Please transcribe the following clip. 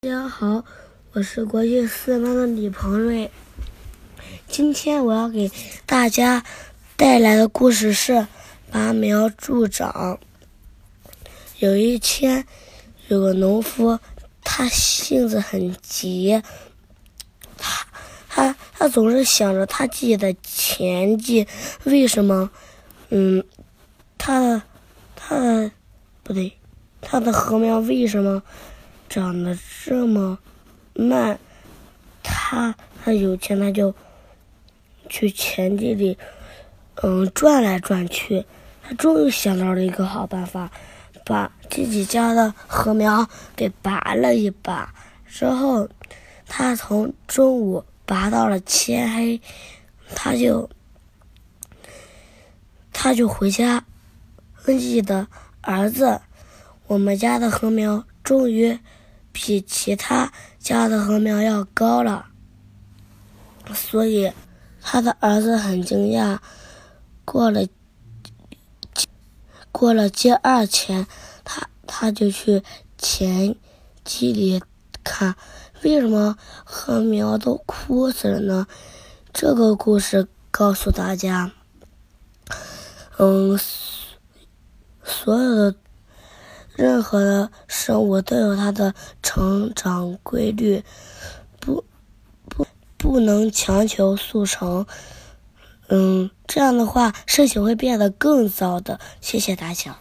大家好，我是国际四班的李鹏瑞。今天我要给大家带来的故事是《拔苗助长》。有一天，有个农夫，他性子很急，他他他总是想着他自己的田地为什么，嗯，他的他的不对，他的禾苗为什么？长得这么慢，他他有钱，他就去田地里，嗯，转来转去。他终于想到了一个好办法，把自己家的禾苗给拔了一把。之后，他从中午拔到了天黑，他就他就回家问自己的儿子：“我们家的禾苗终于。”比其他家的禾苗要高了，所以他的儿子很惊讶。过了过了第二天，他他就去田地里看，为什么禾苗都枯死了呢？这个故事告诉大家，嗯，所有的。任何的生物都有它的成长规律，不不不能强求速成。嗯，这样的话事情会变得更糟的。谢谢大家。